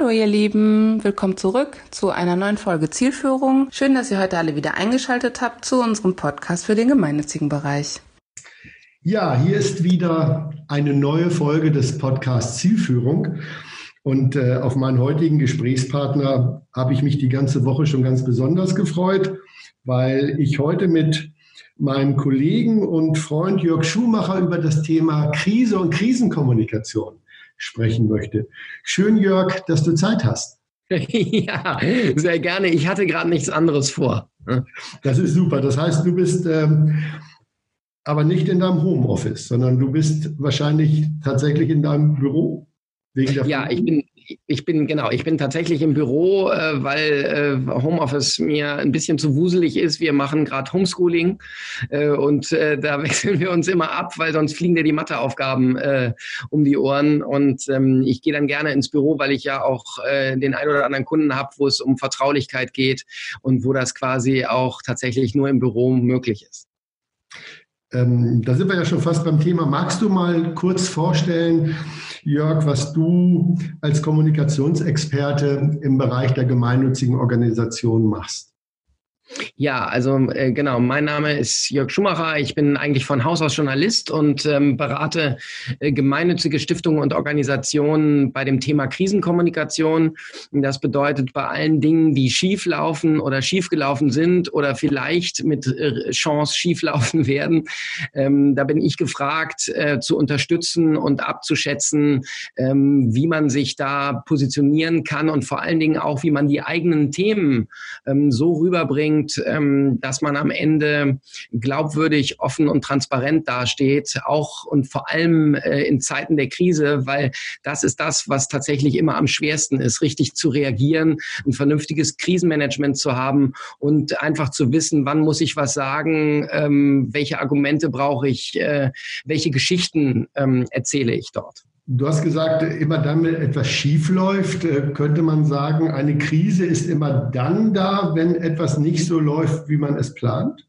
Hallo ihr Lieben, willkommen zurück zu einer neuen Folge Zielführung. Schön, dass ihr heute alle wieder eingeschaltet habt zu unserem Podcast für den gemeinnützigen Bereich. Ja, hier ist wieder eine neue Folge des Podcasts Zielführung. Und äh, auf meinen heutigen Gesprächspartner habe ich mich die ganze Woche schon ganz besonders gefreut, weil ich heute mit meinem Kollegen und Freund Jörg Schumacher über das Thema Krise und Krisenkommunikation sprechen möchte. Schön, Jörg, dass du Zeit hast. Ja, sehr gerne. Ich hatte gerade nichts anderes vor. Das ist super. Das heißt, du bist ähm, aber nicht in deinem Homeoffice, sondern du bist wahrscheinlich tatsächlich in deinem Büro. Wegen der ja, ich bin, ich bin, genau, ich bin tatsächlich im Büro, äh, weil äh, Homeoffice mir ein bisschen zu wuselig ist. Wir machen gerade Homeschooling äh, und äh, da wechseln wir uns immer ab, weil sonst fliegen dir die Matheaufgaben äh, um die Ohren. Und ähm, ich gehe dann gerne ins Büro, weil ich ja auch äh, den ein oder anderen Kunden habe, wo es um Vertraulichkeit geht und wo das quasi auch tatsächlich nur im Büro möglich ist. Ähm, da sind wir ja schon fast beim Thema. Magst du mal kurz vorstellen, Jörg, was du als Kommunikationsexperte im Bereich der gemeinnützigen Organisation machst? Ja, also äh, genau, mein Name ist Jörg Schumacher. Ich bin eigentlich von Haus aus Journalist und ähm, berate äh, gemeinnützige Stiftungen und Organisationen bei dem Thema Krisenkommunikation. Das bedeutet bei allen Dingen, die schieflaufen oder schiefgelaufen sind oder vielleicht mit äh, Chance schieflaufen werden. Ähm, da bin ich gefragt, äh, zu unterstützen und abzuschätzen, ähm, wie man sich da positionieren kann und vor allen Dingen auch, wie man die eigenen Themen ähm, so rüberbringt, bringt, ähm, dass man am Ende glaubwürdig, offen und transparent dasteht, auch und vor allem äh, in Zeiten der Krise, weil das ist das, was tatsächlich immer am schwersten ist, richtig zu reagieren, ein vernünftiges Krisenmanagement zu haben und einfach zu wissen, wann muss ich was sagen, ähm, welche Argumente brauche ich, äh, welche Geschichten ähm, erzähle ich dort. Du hast gesagt, immer dann, wenn etwas schief läuft, äh, könnte man sagen, eine Krise ist immer dann da, wenn etwas nicht so läuft, wie man es plant?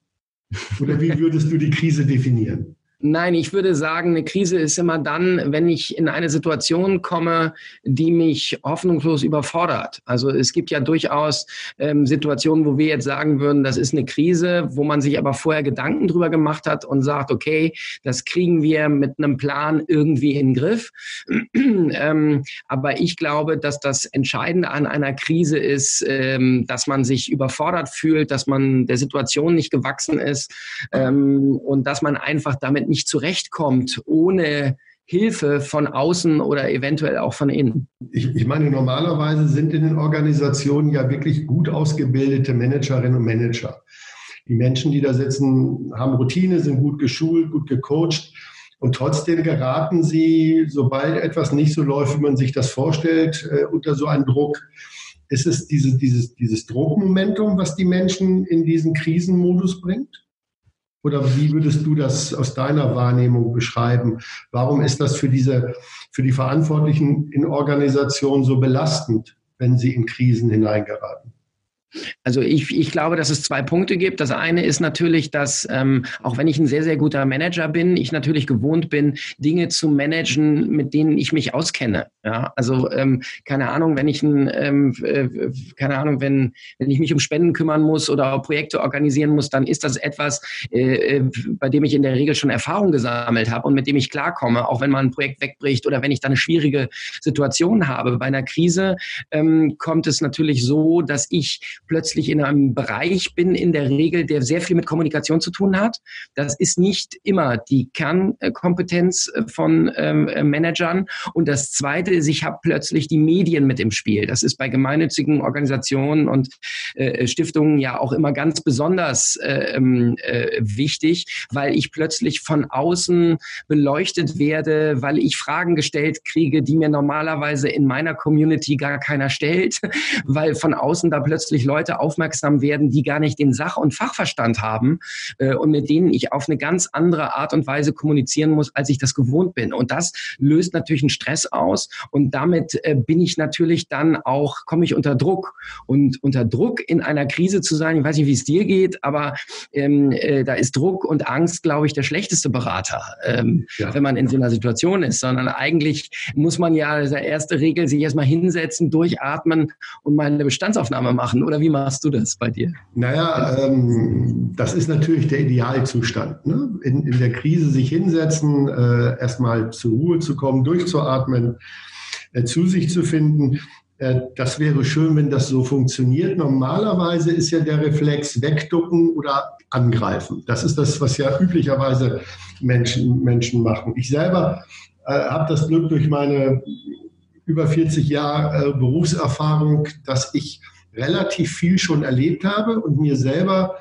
Oder wie würdest du die Krise definieren? Nein, ich würde sagen, eine Krise ist immer dann, wenn ich in eine Situation komme, die mich hoffnungslos überfordert. Also es gibt ja durchaus ähm, Situationen, wo wir jetzt sagen würden, das ist eine Krise, wo man sich aber vorher Gedanken drüber gemacht hat und sagt, okay, das kriegen wir mit einem Plan irgendwie in den Griff. ähm, aber ich glaube, dass das Entscheidende an einer Krise ist, ähm, dass man sich überfordert fühlt, dass man der Situation nicht gewachsen ist ähm, und dass man einfach damit nicht zurechtkommt ohne Hilfe von außen oder eventuell auch von innen. Ich, ich, meine, normalerweise sind in den Organisationen ja wirklich gut ausgebildete Managerinnen und Manager. Die Menschen, die da sitzen, haben Routine, sind gut geschult, gut gecoacht. Und trotzdem geraten sie, sobald etwas nicht so läuft, wie man sich das vorstellt, äh, unter so einen Druck. Ist es diese, dieses, dieses Druckmomentum, was die Menschen in diesen Krisenmodus bringt? Oder wie würdest du das aus deiner Wahrnehmung beschreiben? Warum ist das für diese, für die Verantwortlichen in Organisationen so belastend, wenn sie in Krisen hineingeraten? Also ich, ich glaube, dass es zwei Punkte gibt. Das eine ist natürlich, dass ähm, auch wenn ich ein sehr, sehr guter Manager bin, ich natürlich gewohnt bin, Dinge zu managen, mit denen ich mich auskenne. Ja, also ähm, keine Ahnung, wenn ich ein, ähm, äh, keine Ahnung, wenn, wenn ich mich um Spenden kümmern muss oder Projekte organisieren muss, dann ist das etwas, äh, äh, bei dem ich in der Regel schon Erfahrung gesammelt habe und mit dem ich klarkomme, auch wenn mal ein Projekt wegbricht oder wenn ich da eine schwierige Situation habe. Bei einer Krise ähm, kommt es natürlich so, dass ich plötzlich in einem Bereich bin, in der Regel, der sehr viel mit Kommunikation zu tun hat. Das ist nicht immer die Kernkompetenz äh, von ähm, äh, Managern. Und das Zweite ist, ich habe plötzlich die Medien mit im Spiel. Das ist bei gemeinnützigen Organisationen und äh, Stiftungen ja auch immer ganz besonders äh, ähm, äh, wichtig, weil ich plötzlich von außen beleuchtet werde, weil ich Fragen gestellt kriege, die mir normalerweise in meiner Community gar keiner stellt, weil von außen da plötzlich Leute aufmerksam werden, die gar nicht den Sach- und Fachverstand haben äh, und mit denen ich auf eine ganz andere Art und Weise kommunizieren muss, als ich das gewohnt bin. Und das löst natürlich einen Stress aus und damit äh, bin ich natürlich dann auch, komme ich unter Druck. Und unter Druck in einer Krise zu sein, ich weiß nicht, wie es dir geht, aber ähm, äh, da ist Druck und Angst, glaube ich, der schlechteste Berater, ähm, ja. wenn man in so einer Situation ist, sondern eigentlich muss man ja, der erste Regel, sich erstmal hinsetzen, durchatmen und mal eine Bestandsaufnahme machen. Oder wie machst du das bei dir? Naja, ähm, das ist natürlich der Idealzustand. Ne? In, in der Krise sich hinsetzen, äh, erstmal zur Ruhe zu kommen, durchzuatmen, äh, zu sich zu finden. Äh, das wäre schön, wenn das so funktioniert. Normalerweise ist ja der Reflex wegducken oder angreifen. Das ist das, was ja üblicherweise Menschen, Menschen machen. Ich selber äh, habe das Glück durch meine über 40 Jahre äh, Berufserfahrung, dass ich relativ viel schon erlebt habe und mir selber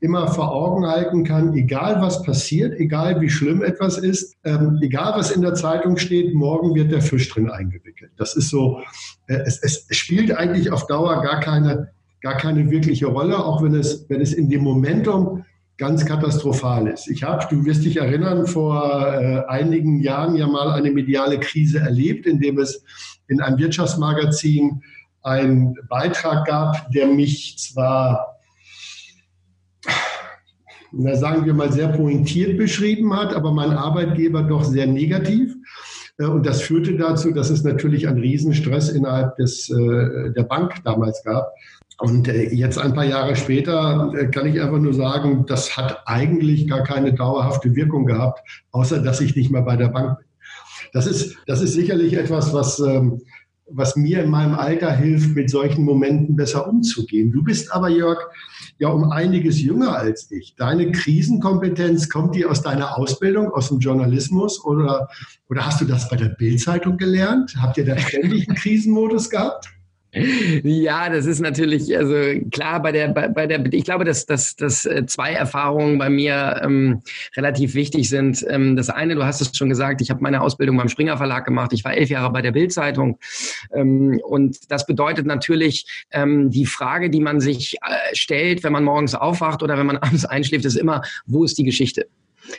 immer vor Augen halten kann, egal was passiert, egal wie schlimm etwas ist, ähm, egal was in der Zeitung steht, morgen wird der Fisch drin eingewickelt. Das ist so, äh, es, es spielt eigentlich auf Dauer gar keine, gar keine wirkliche Rolle, auch wenn es, wenn es in dem Momentum ganz katastrophal ist. Ich habe, du wirst dich erinnern, vor äh, einigen Jahren ja mal eine mediale Krise erlebt, in dem es in einem Wirtschaftsmagazin einen Beitrag gab, der mich zwar na, sagen wir mal, sehr pointiert beschrieben hat, aber mein Arbeitgeber doch sehr negativ. Äh, und das führte dazu, dass es natürlich einen Riesenstress innerhalb des, äh, der Bank damals gab. Und äh, jetzt ein paar Jahre später kann ich einfach nur sagen, das hat eigentlich gar keine dauerhafte Wirkung gehabt, außer dass ich nicht mehr bei der Bank bin. Das ist, das ist sicherlich etwas, was, ähm, was mir in meinem Alter hilft, mit solchen Momenten besser umzugehen. Du bist aber, Jörg, ja um einiges jünger als ich. Deine Krisenkompetenz, kommt die aus deiner Ausbildung, aus dem Journalismus oder, oder hast du das bei der Bildzeitung gelernt? Habt ihr da ständig einen Krisenmodus gehabt? Ja, das ist natürlich, also klar, bei der, bei, bei der, ich glaube, dass, dass, dass äh, zwei Erfahrungen bei mir ähm, relativ wichtig sind. Ähm, das eine, du hast es schon gesagt, ich habe meine Ausbildung beim Springer Verlag gemacht. Ich war elf Jahre bei der Bildzeitung. Ähm, und das bedeutet natürlich, ähm, die Frage, die man sich äh, stellt, wenn man morgens aufwacht oder wenn man abends einschläft, ist immer, wo ist die Geschichte?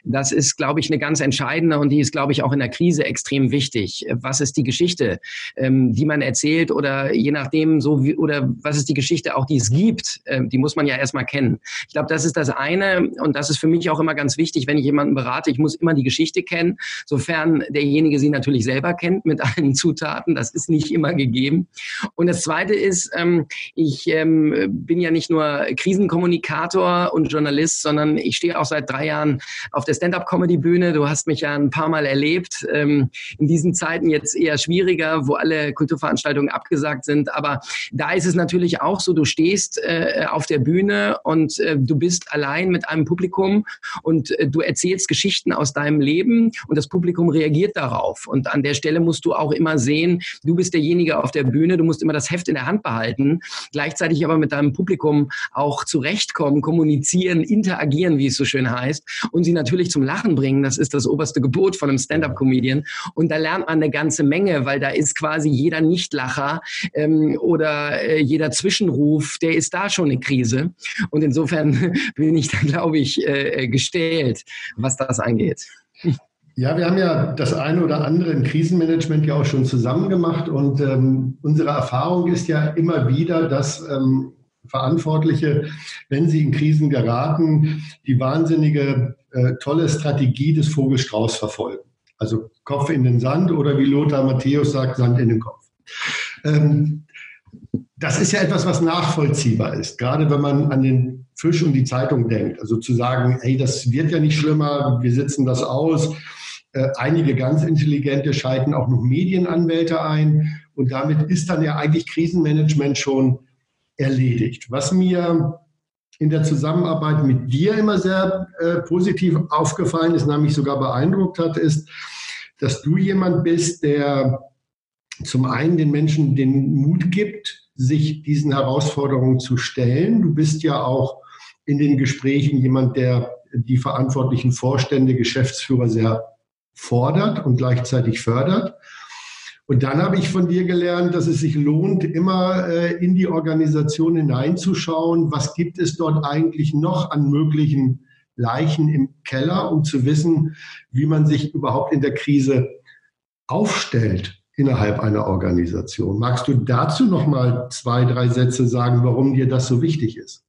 Das ist, glaube ich, eine ganz entscheidende und die ist, glaube ich, auch in der Krise extrem wichtig. Was ist die Geschichte, ähm, die man erzählt oder je nachdem so wie, oder was ist die Geschichte auch, die es gibt? Ähm, die muss man ja erstmal kennen. Ich glaube, das ist das eine und das ist für mich auch immer ganz wichtig, wenn ich jemanden berate. Ich muss immer die Geschichte kennen, sofern derjenige sie natürlich selber kennt mit allen Zutaten. Das ist nicht immer gegeben. Und das zweite ist, ähm, ich ähm, bin ja nicht nur Krisenkommunikator und Journalist, sondern ich stehe auch seit drei Jahren auf der Stand-up-Comedy-Bühne. Du hast mich ja ein paar Mal erlebt. Ähm, in diesen Zeiten jetzt eher schwieriger, wo alle Kulturveranstaltungen abgesagt sind. Aber da ist es natürlich auch so, du stehst äh, auf der Bühne und äh, du bist allein mit einem Publikum und äh, du erzählst Geschichten aus deinem Leben und das Publikum reagiert darauf. Und an der Stelle musst du auch immer sehen, du bist derjenige auf der Bühne, du musst immer das Heft in der Hand behalten, gleichzeitig aber mit deinem Publikum auch zurechtkommen, kommunizieren, interagieren, wie es so schön heißt, und sie natürlich natürlich zum Lachen bringen. Das ist das oberste Gebot von einem Stand-up-Comedian. Und da lernt man eine ganze Menge, weil da ist quasi jeder Nichtlacher ähm, oder äh, jeder Zwischenruf, der ist da schon eine Krise. Und insofern bin ich da, glaube ich, äh, gestellt, was das angeht. Ja, wir haben ja das eine oder andere im Krisenmanagement ja auch schon zusammen gemacht und ähm, unsere Erfahrung ist ja immer wieder, dass ähm, Verantwortliche, wenn sie in Krisen geraten, die wahnsinnige äh, tolle Strategie des Vogelstrauß verfolgen. Also Kopf in den Sand oder wie Lothar Matthäus sagt, Sand in den Kopf. Ähm, das ist ja etwas, was nachvollziehbar ist, gerade wenn man an den Fisch und die Zeitung denkt. Also zu sagen, hey, das wird ja nicht schlimmer, wir sitzen das aus. Äh, einige ganz intelligente schalten auch noch Medienanwälte ein und damit ist dann ja eigentlich Krisenmanagement schon erledigt. Was mir in der Zusammenarbeit mit dir immer sehr äh, positiv aufgefallen ist, nämlich sogar beeindruckt hat, ist, dass du jemand bist, der zum einen den Menschen den Mut gibt, sich diesen Herausforderungen zu stellen. Du bist ja auch in den Gesprächen jemand, der die verantwortlichen Vorstände, Geschäftsführer sehr fordert und gleichzeitig fördert. Und dann habe ich von dir gelernt, dass es sich lohnt, immer äh, in die Organisation hineinzuschauen, was gibt es dort eigentlich noch an möglichen Leichen im Keller, um zu wissen, wie man sich überhaupt in der Krise aufstellt innerhalb einer Organisation. Magst du dazu noch mal zwei, drei Sätze sagen, warum dir das so wichtig ist?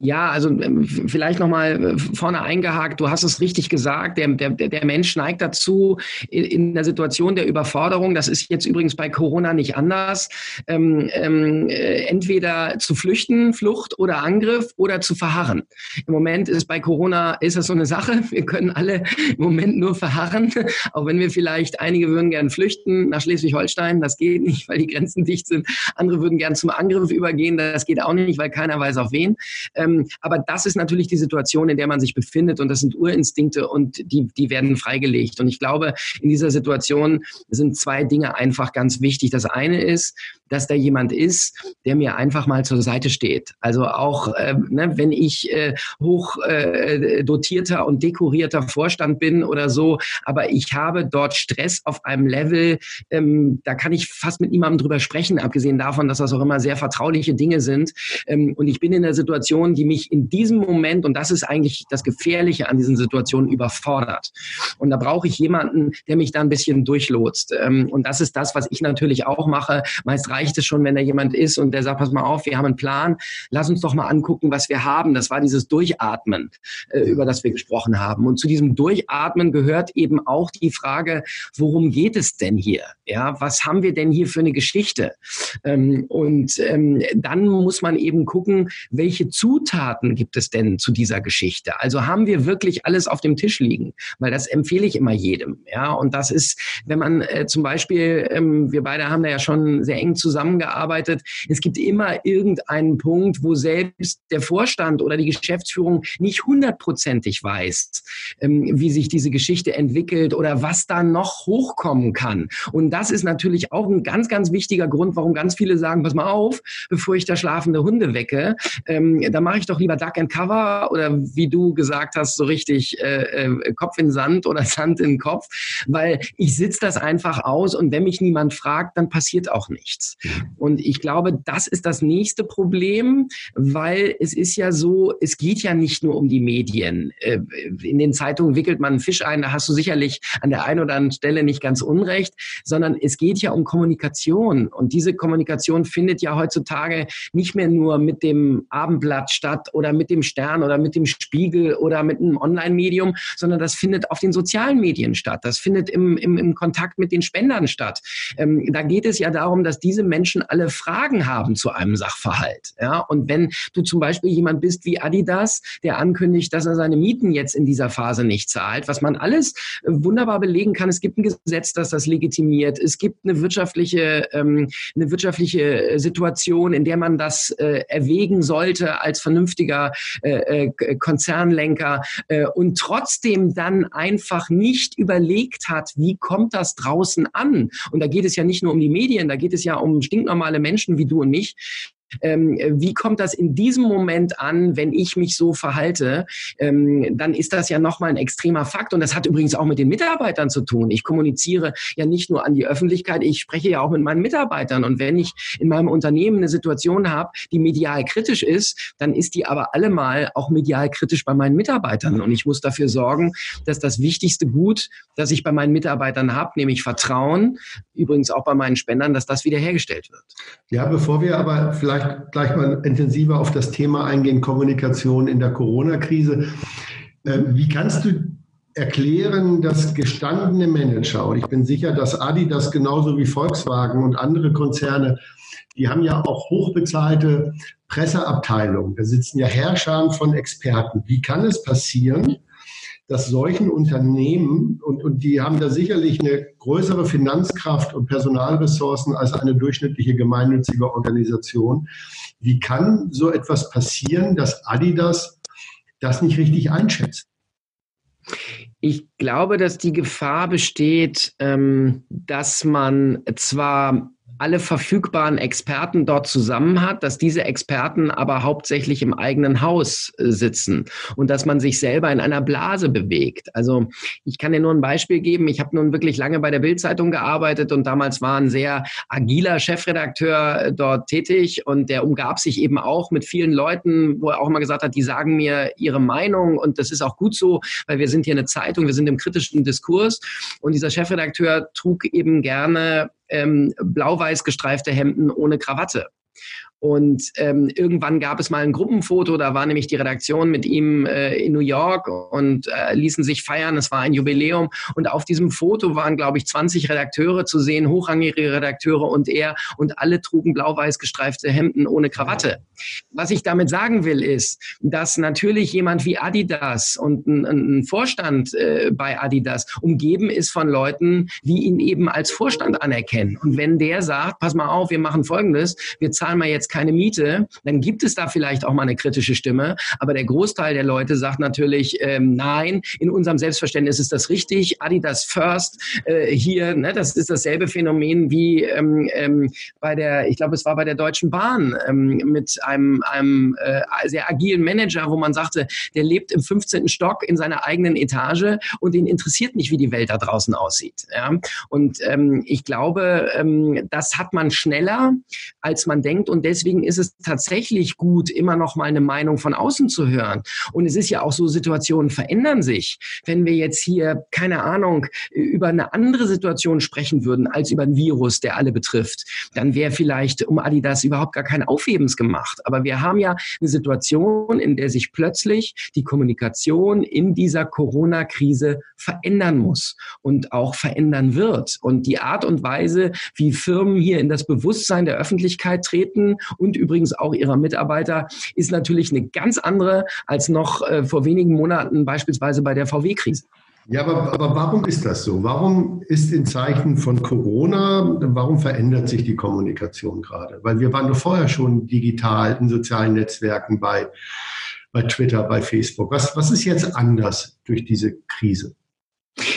Ja, also ähm, vielleicht nochmal äh, vorne eingehakt, du hast es richtig gesagt, der, der, der Mensch neigt dazu, in, der Situation der Überforderung, das ist jetzt übrigens bei Corona nicht anders, ähm, ähm, äh, entweder zu flüchten, Flucht oder Angriff oder zu verharren. Im Moment ist bei Corona, ist das so eine Sache, wir können alle im Moment nur verharren, auch wenn wir vielleicht, einige würden gern flüchten nach Schleswig-Holstein, das geht nicht, weil die Grenzen dicht sind, andere würden gern zum Angriff übergehen, das geht auch nicht, weil keiner weiß auf wen. Ähm, aber das ist natürlich die Situation, in der man sich befindet und das sind Urinstinkte und die, die werden freigelegt. Und ich glaube, in dieser Situation sind zwei Dinge einfach ganz wichtig. Das eine ist, dass da jemand ist, der mir einfach mal zur Seite steht. Also auch, äh, ne, wenn ich äh, hoch äh, dotierter und dekorierter Vorstand bin oder so, aber ich habe dort Stress auf einem Level, ähm, da kann ich fast mit niemandem drüber sprechen, abgesehen davon, dass das auch immer sehr vertrauliche Dinge sind. Ähm, und ich bin in der Situation, die mich in diesem Moment, und das ist eigentlich das Gefährliche an diesen Situationen, überfordert. Und da brauche ich jemanden, der mich da ein bisschen durchlotst. Ähm, und das ist das, was ich natürlich auch mache. Meist reicht es schon, wenn da jemand ist und der sagt, pass mal auf, wir haben einen Plan, lass uns doch mal angucken, was wir haben. Das war dieses Durchatmen, äh, über das wir gesprochen haben. Und zu diesem Durchatmen gehört eben auch die Frage, worum geht es denn hier? Ja, was haben wir denn hier für eine Geschichte? Ähm, und ähm, dann muss man eben gucken, welche Zutaten gibt es denn zu dieser Geschichte? Also haben wir wirklich alles auf dem Tisch liegen? Weil das empfehle ich immer jedem. Ja, und das ist, wenn man äh, zum Beispiel, ähm, wir beide haben da ja schon sehr eng zusammengearbeitet. Es gibt immer irgendeinen Punkt, wo selbst der Vorstand oder die Geschäftsführung nicht hundertprozentig weiß, ähm, wie sich diese Geschichte entwickelt oder was da noch hochkommen kann. Und das ist natürlich auch ein ganz, ganz wichtiger Grund, warum ganz viele sagen, pass mal auf, bevor ich da schlafende Hunde wecke, ähm, da mache ich doch lieber Duck and Cover oder wie du gesagt hast, so richtig äh, äh, Kopf in Sand oder Sand in Kopf, weil ich sitze das einfach aus und wenn mich niemand fragt, dann passiert auch nichts. Und ich glaube, das ist das nächste Problem, weil es ist ja so, es geht ja nicht nur um die Medien. Äh, in den Zeitungen wickelt man einen Fisch ein, da hast du sicherlich an der einen oder anderen Stelle nicht ganz unrecht, sondern es geht ja um Kommunikation. Und diese Kommunikation findet ja heutzutage nicht mehr nur mit dem Abendblatt statt oder mit dem Stern oder mit dem Spiegel oder mit einem Online-Medium, sondern das findet auf den sozialen Medien statt. Das findet im, im, im Kontakt mit den Spendern statt. Ähm, da geht es ja darum, dass diese Menschen alle Fragen haben zu einem Sachverhalt. Ja? Und wenn du zum Beispiel jemand bist wie Adidas, der ankündigt, dass er seine Mieten jetzt in dieser Phase nicht zahlt, was man alles äh, wunderbar belegen kann. Es gibt ein Gesetz, das das legitimiert. Es gibt eine wirtschaftliche, ähm, eine wirtschaftliche äh, Situation, in der man das äh, erwägen sollte als vernünftiger äh, äh, Konzernlenker äh, und trotzdem dann einfach nicht überlegt hat, wie kommt das draußen an? Und da geht es ja nicht nur um die Medien, da geht es ja um stinknormale Menschen wie du und mich, ähm, wie kommt das in diesem Moment an, wenn ich mich so verhalte, ähm, dann ist das ja nochmal ein extremer Fakt. Und das hat übrigens auch mit den Mitarbeitern zu tun. Ich kommuniziere ja nicht nur an die Öffentlichkeit, ich spreche ja auch mit meinen Mitarbeitern. Und wenn ich in meinem Unternehmen eine Situation habe, die medial kritisch ist, dann ist die aber allemal auch medial kritisch bei meinen Mitarbeitern. Und ich muss dafür sorgen, dass das wichtigste Gut, das ich bei meinen Mitarbeitern habe, nämlich Vertrauen, übrigens auch bei meinen Spendern, dass das wiederhergestellt wird. Ja, bevor wir aber vielleicht vielleicht gleich mal intensiver auf das Thema eingehen, Kommunikation in der Corona-Krise. Ähm, wie kannst du erklären, dass gestandene Manager, und ich bin sicher, dass Adi das genauso wie Volkswagen und andere Konzerne, die haben ja auch hochbezahlte Presseabteilungen. Da sitzen ja Herrscher von Experten. Wie kann es passieren, dass solchen Unternehmen, und, und die haben da sicherlich eine größere Finanzkraft und Personalressourcen als eine durchschnittliche gemeinnützige Organisation, wie kann so etwas passieren, dass Adidas das nicht richtig einschätzt? Ich glaube, dass die Gefahr besteht, ähm, dass man zwar alle verfügbaren Experten dort zusammen hat, dass diese Experten aber hauptsächlich im eigenen Haus äh, sitzen und dass man sich selber in einer Blase bewegt. Also ich kann dir nur ein Beispiel geben. Ich habe nun wirklich lange bei der Bildzeitung gearbeitet und damals war ein sehr agiler Chefredakteur äh, dort tätig und der umgab sich eben auch mit vielen Leuten, wo er auch immer gesagt hat, die sagen mir ihre Meinung und das ist auch gut so, weil wir sind hier eine Zeitung, wir sind im kritischen Diskurs und dieser Chefredakteur trug eben gerne ähm, blau-weiß gestreifte Hemden ohne Krawatte. Und ähm, irgendwann gab es mal ein Gruppenfoto, da war nämlich die Redaktion mit ihm äh, in New York und äh, ließen sich feiern. Es war ein Jubiläum. Und auf diesem Foto waren, glaube ich, 20 Redakteure zu sehen, hochrangige Redakteure und er. Und alle trugen blau-weiß gestreifte Hemden ohne Krawatte. Was ich damit sagen will, ist, dass natürlich jemand wie Adidas und ein, ein Vorstand äh, bei Adidas umgeben ist von Leuten, die ihn eben als Vorstand anerkennen. Und wenn der sagt, pass mal auf, wir machen Folgendes, wir zahlen mal jetzt jetzt keine Miete, dann gibt es da vielleicht auch mal eine kritische Stimme. Aber der Großteil der Leute sagt natürlich, ähm, nein, in unserem Selbstverständnis ist das richtig. Adidas First äh, hier, ne, das ist dasselbe Phänomen wie ähm, ähm, bei der, ich glaube, es war bei der Deutschen Bahn ähm, mit einem, einem äh, sehr agilen Manager, wo man sagte, der lebt im 15. Stock in seiner eigenen Etage und ihn interessiert nicht, wie die Welt da draußen aussieht. Ja? Und ähm, ich glaube, ähm, das hat man schneller, als man denkt und deswegen deswegen ist es tatsächlich gut, immer noch mal eine Meinung von außen zu hören. Und es ist ja auch so, Situationen verändern sich. Wenn wir jetzt hier, keine Ahnung, über eine andere Situation sprechen würden als über ein Virus, der alle betrifft, dann wäre vielleicht um Adidas überhaupt gar kein Aufhebens gemacht. Aber wir haben ja eine Situation, in der sich plötzlich die Kommunikation in dieser Corona-Krise verändern muss und auch verändern wird. Und die Art und Weise, wie Firmen hier in das Bewusstsein der Öffentlichkeit treten und übrigens auch ihrer Mitarbeiter ist natürlich eine ganz andere als noch äh, vor wenigen Monaten beispielsweise bei der VW-Krise. Ja, aber, aber warum ist das so? Warum ist in Zeichen von Corona, warum verändert sich die Kommunikation gerade? Weil wir waren doch vorher schon digital in sozialen Netzwerken bei, bei Twitter, bei Facebook. Was, was ist jetzt anders durch diese Krise?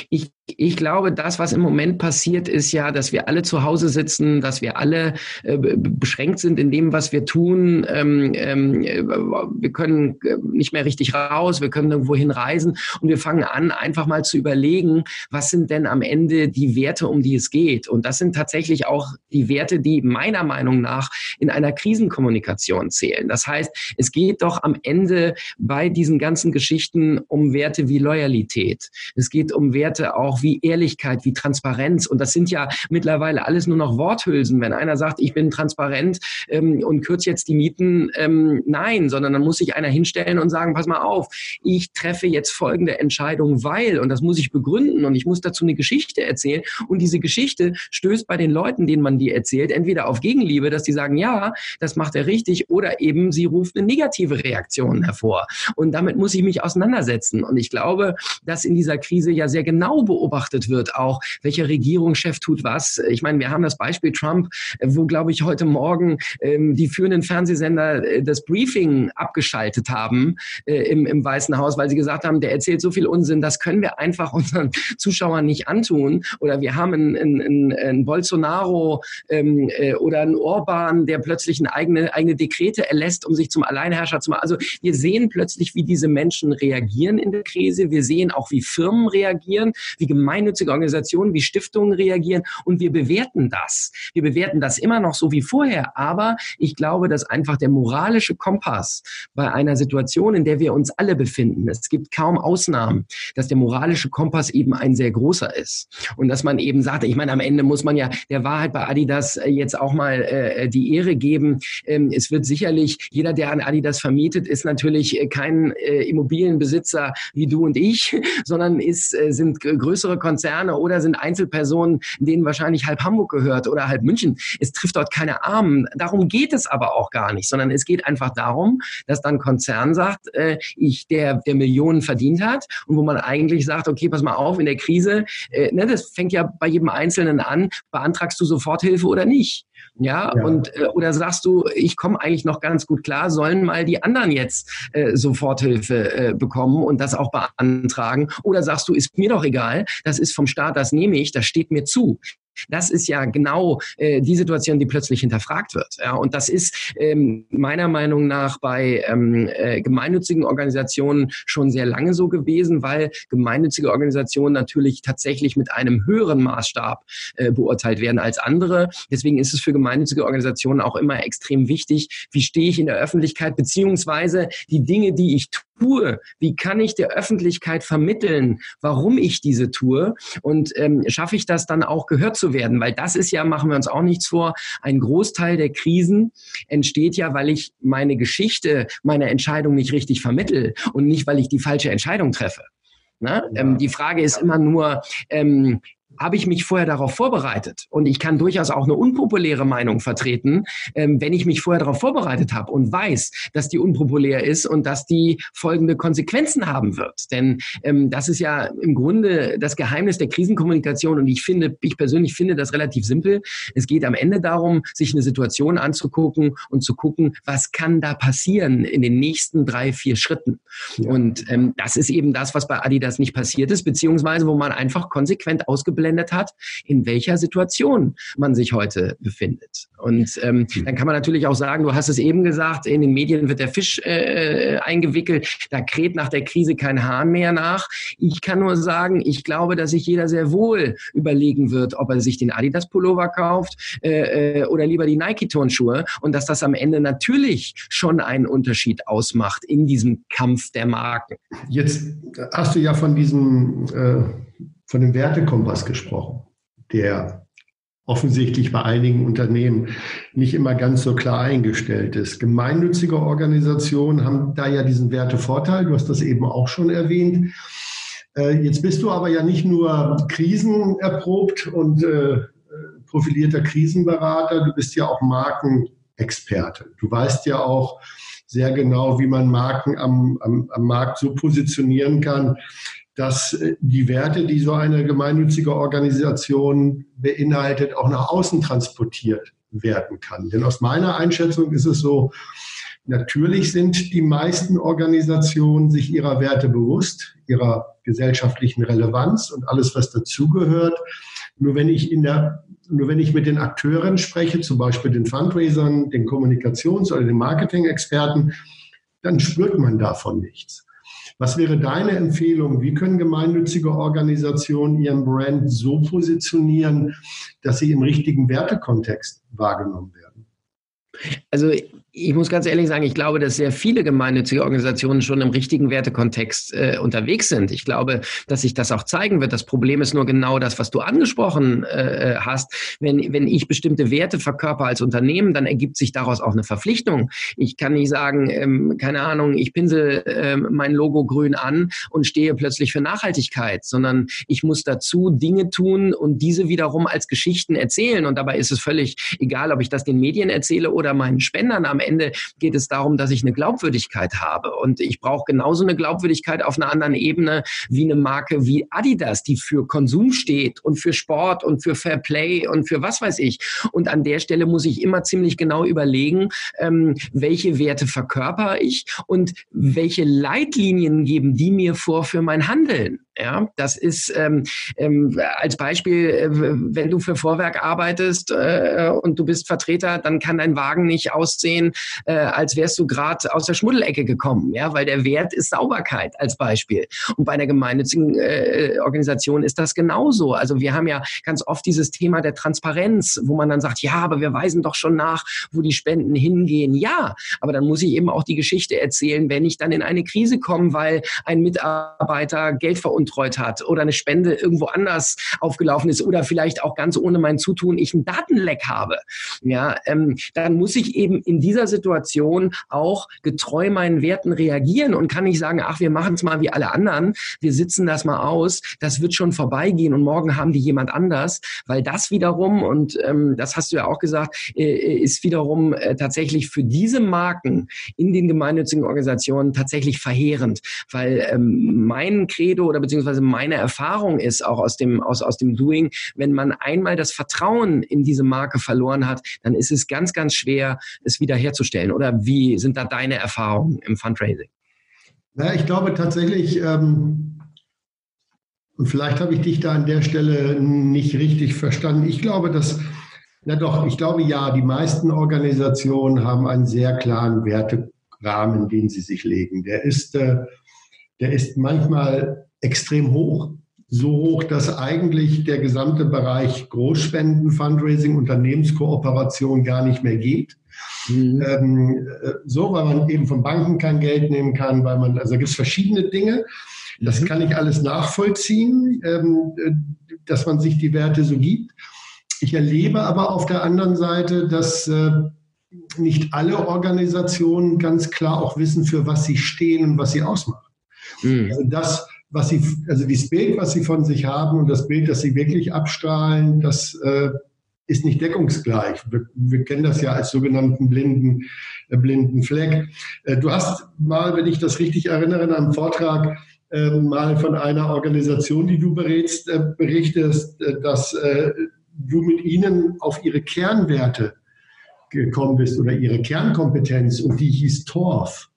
Ich ich glaube, das, was im Moment passiert, ist ja, dass wir alle zu Hause sitzen, dass wir alle äh, beschränkt sind in dem, was wir tun. Ähm, ähm, wir können äh, nicht mehr richtig raus, wir können irgendwo hinreisen und wir fangen an, einfach mal zu überlegen, was sind denn am Ende die Werte, um die es geht. Und das sind tatsächlich auch die Werte, die meiner Meinung nach in einer Krisenkommunikation zählen. Das heißt, es geht doch am Ende bei diesen ganzen Geschichten um Werte wie Loyalität. Es geht um Werte auch wie Ehrlichkeit, wie Transparenz. Und das sind ja mittlerweile alles nur noch Worthülsen. Wenn einer sagt, ich bin transparent ähm, und kürze jetzt die Mieten, ähm, nein, sondern dann muss sich einer hinstellen und sagen, pass mal auf, ich treffe jetzt folgende Entscheidung, weil, und das muss ich begründen und ich muss dazu eine Geschichte erzählen. Und diese Geschichte stößt bei den Leuten, denen man die erzählt, entweder auf Gegenliebe, dass die sagen, ja, das macht er richtig, oder eben sie ruft eine negative Reaktion hervor. Und damit muss ich mich auseinandersetzen. Und ich glaube, dass in dieser Krise ja sehr genau beobachtet beobachtet wird, auch welcher Regierungschef tut was. Ich meine, wir haben das Beispiel Trump, wo, glaube ich, heute Morgen ähm, die führenden Fernsehsender äh, das Briefing abgeschaltet haben äh, im, im Weißen Haus, weil sie gesagt haben, der erzählt so viel Unsinn, das können wir einfach unseren Zuschauern nicht antun. Oder wir haben einen, einen, einen Bolsonaro ähm, äh, oder einen Orban, der plötzlich eine eigene, eigene Dekrete erlässt, um sich zum Alleinherrscher zu machen. Also wir sehen plötzlich, wie diese Menschen reagieren in der Krise. Wir sehen auch, wie Firmen reagieren, wie gemeinnützige Organisationen wie Stiftungen reagieren und wir bewerten das. Wir bewerten das immer noch so wie vorher, aber ich glaube, dass einfach der moralische Kompass bei einer Situation, in der wir uns alle befinden, es gibt kaum Ausnahmen, dass der moralische Kompass eben ein sehr großer ist und dass man eben sagt, ich meine, am Ende muss man ja der Wahrheit bei Adidas äh, jetzt auch mal äh, die Ehre geben. Ähm, es wird sicherlich, jeder, der an Adidas vermietet, ist natürlich äh, kein äh, Immobilienbesitzer wie du und ich, sondern ist, äh, sind größere größere Konzerne oder sind Einzelpersonen, denen wahrscheinlich halb Hamburg gehört oder halb München. Es trifft dort keine Armen. Darum geht es aber auch gar nicht, sondern es geht einfach darum, dass dann Konzern sagt, äh, ich, der, der Millionen verdient hat und wo man eigentlich sagt, okay, pass mal auf, in der Krise, äh, ne, das fängt ja bei jedem Einzelnen an, beantragst du Soforthilfe oder nicht? Ja, ja. und äh, oder sagst du, ich komme eigentlich noch ganz gut klar, sollen mal die anderen jetzt äh, Soforthilfe äh, bekommen und das auch beantragen? Oder sagst du, ist mir doch egal, das ist vom Staat, das nehme ich, das steht mir zu. Das ist ja genau äh, die Situation, die plötzlich hinterfragt wird. Ja, und das ist ähm, meiner Meinung nach bei ähm, äh, gemeinnützigen Organisationen schon sehr lange so gewesen, weil gemeinnützige Organisationen natürlich tatsächlich mit einem höheren Maßstab äh, beurteilt werden als andere. Deswegen ist es für gemeinnützige Organisationen auch immer extrem wichtig, wie stehe ich in der Öffentlichkeit, beziehungsweise die Dinge, die ich tue, wie kann ich der Öffentlichkeit vermitteln, warum ich diese tue und ähm, schaffe ich das dann auch gehört zu werden, weil das ist ja, machen wir uns auch nichts vor, ein Großteil der Krisen entsteht ja, weil ich meine Geschichte, meine Entscheidung nicht richtig vermittel und nicht, weil ich die falsche Entscheidung treffe. Ne? Ja. Ähm, die Frage ist immer nur, ähm, habe ich mich vorher darauf vorbereitet? Und ich kann durchaus auch eine unpopuläre Meinung vertreten, ähm, wenn ich mich vorher darauf vorbereitet habe und weiß, dass die unpopulär ist und dass die folgende Konsequenzen haben wird. Denn ähm, das ist ja im Grunde das Geheimnis der Krisenkommunikation. Und ich finde, ich persönlich finde das relativ simpel. Es geht am Ende darum, sich eine Situation anzugucken und zu gucken, was kann da passieren in den nächsten drei, vier Schritten. Ja. Und ähm, das ist eben das, was bei Adidas nicht passiert ist, beziehungsweise wo man einfach konsequent ausgebildet ausgeblendet hat, in welcher Situation man sich heute befindet. Und ähm, hm. dann kann man natürlich auch sagen, du hast es eben gesagt, in den Medien wird der Fisch äh, eingewickelt, da kräht nach der Krise kein Hahn mehr nach. Ich kann nur sagen, ich glaube, dass sich jeder sehr wohl überlegen wird, ob er sich den Adidas Pullover kauft äh, äh oder lieber die Nike Turnschuhe und dass das am Ende natürlich schon einen Unterschied ausmacht in diesem Kampf der Marken. Jetzt hast du ja von diesem äh von dem Wertekompass gesprochen, der offensichtlich bei einigen Unternehmen nicht immer ganz so klar eingestellt ist. Gemeinnützige Organisationen haben da ja diesen Wertevorteil, du hast das eben auch schon erwähnt. Äh, jetzt bist du aber ja nicht nur krisenerprobt und äh, profilierter Krisenberater, du bist ja auch Markenexperte. Du weißt ja auch sehr genau, wie man Marken am, am, am Markt so positionieren kann, dass äh, die Werte, die so eine gemeinnützige Organisation beinhaltet, auch nach außen transportiert werden kann. Denn aus meiner Einschätzung ist es so, natürlich sind die meisten Organisationen sich ihrer Werte bewusst, ihrer gesellschaftlichen Relevanz und alles, was dazugehört. Nur wenn ich in der nur wenn ich mit den Akteuren spreche, zum Beispiel den Fundraisern, den Kommunikations- oder den Marketing-Experten, dann spürt man davon nichts. Was wäre deine Empfehlung? Wie können gemeinnützige Organisationen ihren Brand so positionieren, dass sie im richtigen Wertekontext wahrgenommen werden? Also ich muss ganz ehrlich sagen, ich glaube, dass sehr viele gemeinnützige Organisationen schon im richtigen Wertekontext äh, unterwegs sind. Ich glaube, dass sich das auch zeigen wird. Das Problem ist nur genau das, was du angesprochen äh, hast. Wenn, wenn ich bestimmte Werte verkörper als Unternehmen, dann ergibt sich daraus auch eine Verpflichtung. Ich kann nicht sagen, ähm, keine Ahnung, ich pinsel äh, mein Logo grün an und stehe plötzlich für Nachhaltigkeit, sondern ich muss dazu Dinge tun und diese wiederum als Geschichten erzählen. Und dabei ist es völlig egal, ob ich das den Medien erzähle oder meinen Spendern am Ende geht es darum, dass ich eine Glaubwürdigkeit habe. Und ich brauche genauso eine Glaubwürdigkeit auf einer anderen Ebene wie eine Marke wie Adidas, die für Konsum steht und für Sport und für Fair Play und für was weiß ich. Und an der Stelle muss ich immer ziemlich genau überlegen, ähm, welche Werte verkörper ich und welche Leitlinien geben die mir vor für mein Handeln. Ja, das ist ähm, ähm, als Beispiel, äh, wenn du für Vorwerk arbeitest äh, und du bist Vertreter, dann kann dein Wagen nicht aussehen, äh, als wärst du gerade aus der Schmuddelecke gekommen, ja, weil der Wert ist Sauberkeit als Beispiel. Und bei einer gemeinnützigen äh, Organisation ist das genauso. Also wir haben ja ganz oft dieses Thema der Transparenz, wo man dann sagt, ja, aber wir weisen doch schon nach, wo die Spenden hingehen. Ja, aber dann muss ich eben auch die Geschichte erzählen, wenn ich dann in eine Krise komme, weil ein Mitarbeiter Geld veruntreut veruntreut hat oder eine Spende irgendwo anders aufgelaufen ist oder vielleicht auch ganz ohne mein Zutun ich einen Datenleck habe, ja, ähm, dann muss ich eben in dieser Situation auch getreu meinen Werten reagieren und kann nicht sagen, ach, wir machen es mal wie alle anderen, wir sitzen das mal aus, das wird schon vorbeigehen und morgen haben die jemand anders, weil das wiederum, und ähm, das hast du ja auch gesagt, äh, ist wiederum äh, tatsächlich für diese Marken in den gemeinnützigen Organisationen tatsächlich verheerend, weil ähm, mein Credo oder beziehungsweise meine Erfahrung ist auch aus dem, aus, aus dem Doing, wenn man einmal das Vertrauen in diese Marke verloren hat, dann ist es ganz, ganz schwer, es wiederherzustellen. Oder wie sind da deine Erfahrungen im Fundraising? Naja, ich glaube tatsächlich, ähm, Und vielleicht habe ich dich da an der Stelle nicht richtig verstanden. Ich glaube, dass, na doch, ich glaube ja, die meisten Organisationen haben einen sehr klaren Werterahmen, den sie sich legen. Der ist, äh, der ist manchmal extrem hoch. So hoch, dass eigentlich der gesamte Bereich Großspenden, Fundraising, Unternehmenskooperation gar nicht mehr geht. Mhm. Ähm, äh, so, weil man eben von Banken kein Geld nehmen kann, weil man, also gibt es verschiedene Dinge. Das mhm. kann ich alles nachvollziehen, ähm, äh, dass man sich die Werte so gibt. Ich erlebe aber auf der anderen Seite, dass äh, nicht alle Organisationen ganz klar auch wissen, für was sie stehen und was sie ausmachen. Mhm. Also das, was sie, also das Bild, was sie von sich haben und das Bild, das sie wirklich abstrahlen, das äh, ist nicht deckungsgleich. Wir, wir, kennen das ja als sogenannten blinden, äh, blinden Fleck. Äh, du hast mal, wenn ich das richtig erinnere, in einem Vortrag ähm, mal von einer Organisation, die du berätst, äh, berichtest, äh, dass äh, du mit ihnen auf ihre Kernwerte gekommen bist oder ihre Kernkompetenz und die hieß Torf.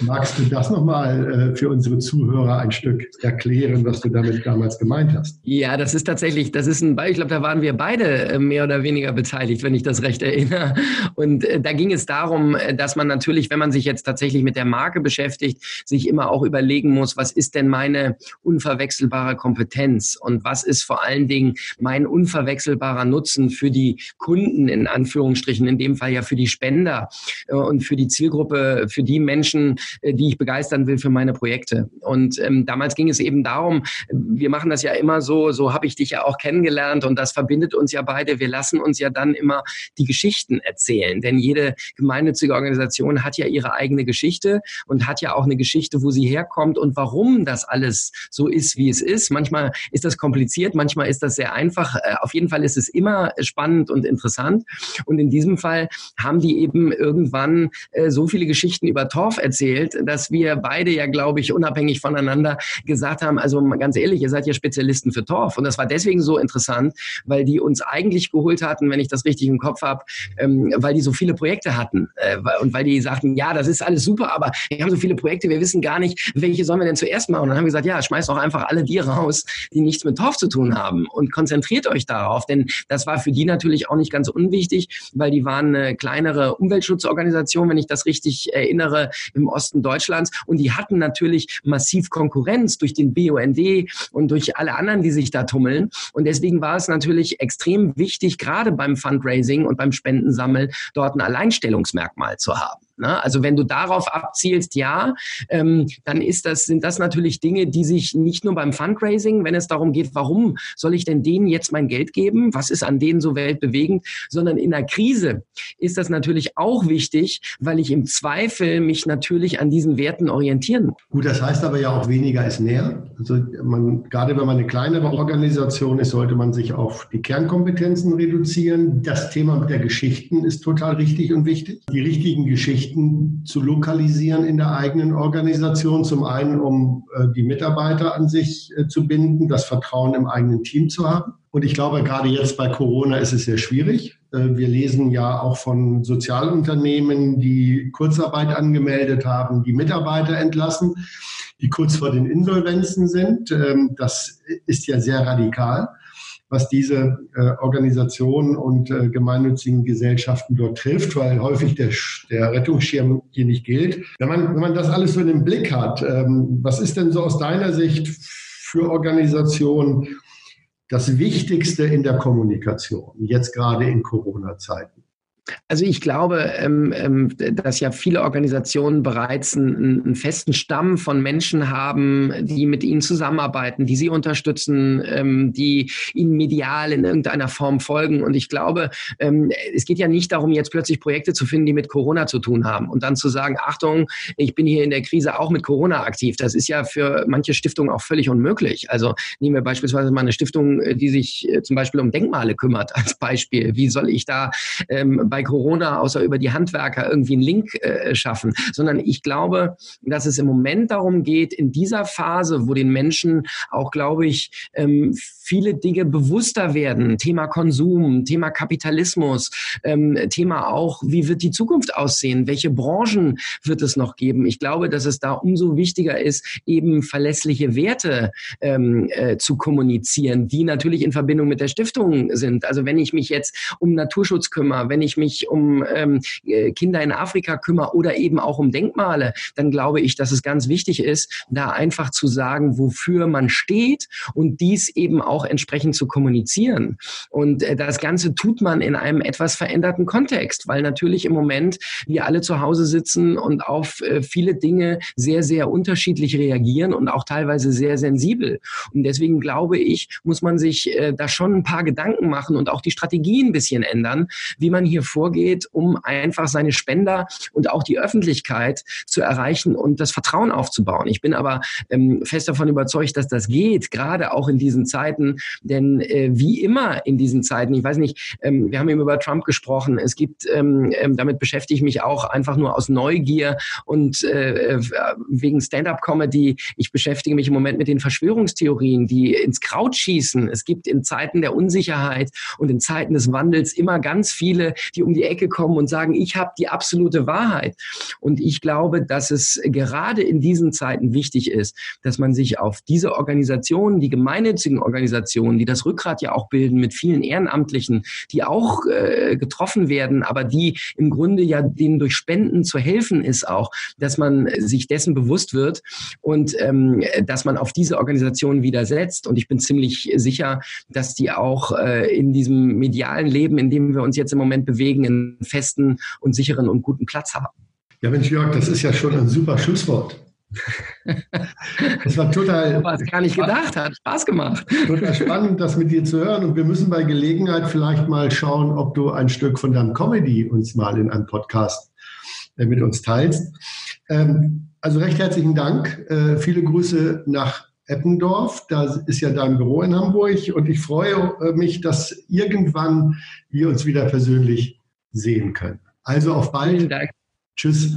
Magst du das nochmal äh, für unsere Zuhörer ein Stück erklären, was du damit damals gemeint hast? Ja, das ist tatsächlich, das ist ein, ich glaube, da waren wir beide äh, mehr oder weniger beteiligt, wenn ich das recht erinnere. Und äh, da ging es darum, dass man natürlich, wenn man sich jetzt tatsächlich mit der Marke beschäftigt, sich immer auch überlegen muss, was ist denn meine unverwechselbare Kompetenz und was ist vor allen Dingen mein unverwechselbarer Nutzen für die Kunden in Anführungsstrichen, in dem Fall ja für die Spender und für die Zielgruppe, für die Menschen, äh, die ich begeistern will für meine Projekte. Und ähm, damals ging es eben darum, wir machen das ja immer so, so habe ich dich ja auch kennengelernt und das verbindet uns ja beide. Wir lassen uns ja dann immer die Geschichten erzählen, denn jede gemeinnützige Organisation hat ja ihre eigene Geschichte und hat ja auch eine Geschichte, wo sie herkommt und warum das alles so ist, wie es ist. Manchmal ist das kompliziert, manchmal ist das sehr einfach. Äh, auf jeden Fall ist es immer spannend und interessant. Und in diesem Fall haben die eben irgendwann äh, so viele Geschichten über Torf erzählt, erzählt, dass wir beide ja, glaube ich, unabhängig voneinander gesagt haben, also ganz ehrlich, ihr seid ja Spezialisten für Torf. Und das war deswegen so interessant, weil die uns eigentlich geholt hatten, wenn ich das richtig im Kopf habe, ähm, weil die so viele Projekte hatten äh, und weil die sagten, ja, das ist alles super, aber wir haben so viele Projekte, wir wissen gar nicht, welche sollen wir denn zuerst machen. Und dann haben wir gesagt, ja, schmeißt doch einfach alle die raus, die nichts mit Torf zu tun haben und konzentriert euch darauf, denn das war für die natürlich auch nicht ganz unwichtig, weil die waren eine kleinere Umweltschutzorganisation, wenn ich das richtig erinnere, im Osten Osten Deutschlands. Und die hatten natürlich massiv Konkurrenz durch den BUND und durch alle anderen, die sich da tummeln. Und deswegen war es natürlich extrem wichtig, gerade beim Fundraising und beim Spendensammeln dort ein Alleinstellungsmerkmal zu haben. Ne? Also wenn du darauf abzielst, ja, ähm, dann ist das, sind das natürlich Dinge, die sich nicht nur beim Fundraising, wenn es darum geht, warum soll ich denn denen jetzt mein Geld geben? Was ist an denen so weltbewegend? Sondern in der Krise ist das natürlich auch wichtig, weil ich im Zweifel mich natürlich an diesen Werten orientieren muss. Gut, das heißt aber ja auch weniger ist mehr. Also man, gerade wenn man eine kleinere Organisation ist, sollte man sich auf die Kernkompetenzen reduzieren. Das Thema mit der Geschichten ist total richtig und wichtig. Die richtigen Geschichten Geschichten zu lokalisieren in der eigenen Organisation. Zum einen, um äh, die Mitarbeiter an sich äh, zu binden, das Vertrauen im eigenen Team zu haben. Und ich glaube, gerade jetzt bei Corona ist es sehr schwierig. Äh, wir lesen ja auch von Sozialunternehmen, die Kurzarbeit angemeldet haben, die Mitarbeiter entlassen, die kurz vor den Insolvenzen sind. Ähm, das ist ja sehr radikal was diese äh, Organisationen und äh, gemeinnützigen Gesellschaften dort trifft, weil häufig der, der Rettungsschirm hier nicht gilt. Wenn man, wenn man das alles so in den Blick hat, ähm, was ist denn so aus deiner Sicht für Organisationen das Wichtigste in der Kommunikation, jetzt gerade in Corona-Zeiten? Also ich glaube, ähm, ähm, dass ja viele Organisationen bereits einen, festen Stamm von Menschen haben, die mit ihnen zusammenarbeiten, die sie unterstützen, ähm, die ihnen medial in irgendeiner Form folgen. Und ich glaube, es geht ja nicht darum, jetzt plötzlich Projekte zu finden, die mit Corona zu tun haben und dann zu sagen, Achtung, ich bin hier in der Krise auch mit Corona aktiv. Das ist ja für manche Stiftungen auch völlig unmöglich. Also nehmen wir beispielsweise mal eine Stiftung, die sich äh, zum Beispiel um Denkmale kümmert als Beispiel. Wie soll ich da ähm, bei Corona, außer über die Handwerker irgendwie einen Link äh, schaffen, sondern ich glaube, dass es im Moment darum geht, in dieser Phase, wo den Menschen auch, glaube ich, ähm, viele Dinge bewusster werden. Thema Konsum, Thema Kapitalismus, ähm, Thema auch, wie wird die Zukunft aussehen? Welche Branchen wird es noch geben? Ich glaube, dass es da umso wichtiger ist, eben verlässliche Werte ähm, äh, zu kommunizieren, die natürlich in Verbindung mit der Stiftung sind. Also wenn ich mich jetzt um Naturschutz kümmere, wenn ich mich um ähm, äh, Kinder in Afrika kümmere oder eben auch um Denkmale, dann glaube ich, dass es ganz wichtig ist, da einfach zu sagen, wofür man steht und dies eben auch auch entsprechend zu kommunizieren. Und äh, das Ganze tut man in einem etwas veränderten Kontext, weil natürlich im Moment wir alle zu Hause sitzen und auf äh, viele Dinge sehr, sehr unterschiedlich reagieren und auch teilweise sehr sensibel. Und deswegen glaube ich, muss man sich äh, da schon ein paar Gedanken machen und auch die Strategie ein bisschen ändern, wie man hier vorgeht, um einfach seine Spender und auch die Öffentlichkeit zu erreichen und das Vertrauen aufzubauen. Ich bin aber ähm, fest davon überzeugt, dass das geht, gerade auch in diesen Zeiten, Zeiten. Denn äh, wie immer in diesen Zeiten, ich weiß nicht, ähm, wir haben eben über Trump gesprochen. Es gibt, ähm, ähm, damit beschäftige ich mich auch einfach nur aus Neugier und äh, äh, wegen Stand-up-Comedy. Ich beschäftige mich im Moment mit den Verschwörungstheorien, die ins Kraut schießen. Es gibt in Zeiten der Unsicherheit und in Zeiten des Wandels immer ganz viele, die um die Ecke kommen und sagen, ich habe die absolute Wahrheit. Und ich glaube, dass es gerade in diesen Zeiten wichtig ist, dass man sich auf diese Organisationen, die gemeinnützigen Organisationen, Organisationen, die das Rückgrat ja auch bilden mit vielen Ehrenamtlichen, die auch äh, getroffen werden, aber die im Grunde ja denen durch Spenden zu helfen ist auch, dass man sich dessen bewusst wird und ähm, dass man auf diese Organisation wieder setzt. Und ich bin ziemlich sicher, dass die auch äh, in diesem medialen Leben, in dem wir uns jetzt im Moment bewegen, einen festen und sicheren und guten Platz haben. Ja, Mensch, Jörg, das ist ja schon ein super Schlusswort. Das war total. Was gar nicht gedacht hat. Spaß gemacht. Total spannend, das mit dir zu hören. Und wir müssen bei Gelegenheit vielleicht mal schauen, ob du ein Stück von deinem Comedy uns mal in einem Podcast äh, mit uns teilst. Ähm, also recht herzlichen Dank. Äh, viele Grüße nach Eppendorf. Da ist ja dein Büro in Hamburg. Und ich freue äh, mich, dass irgendwann wir uns wieder persönlich sehen können. Also auf bald. Tschüss.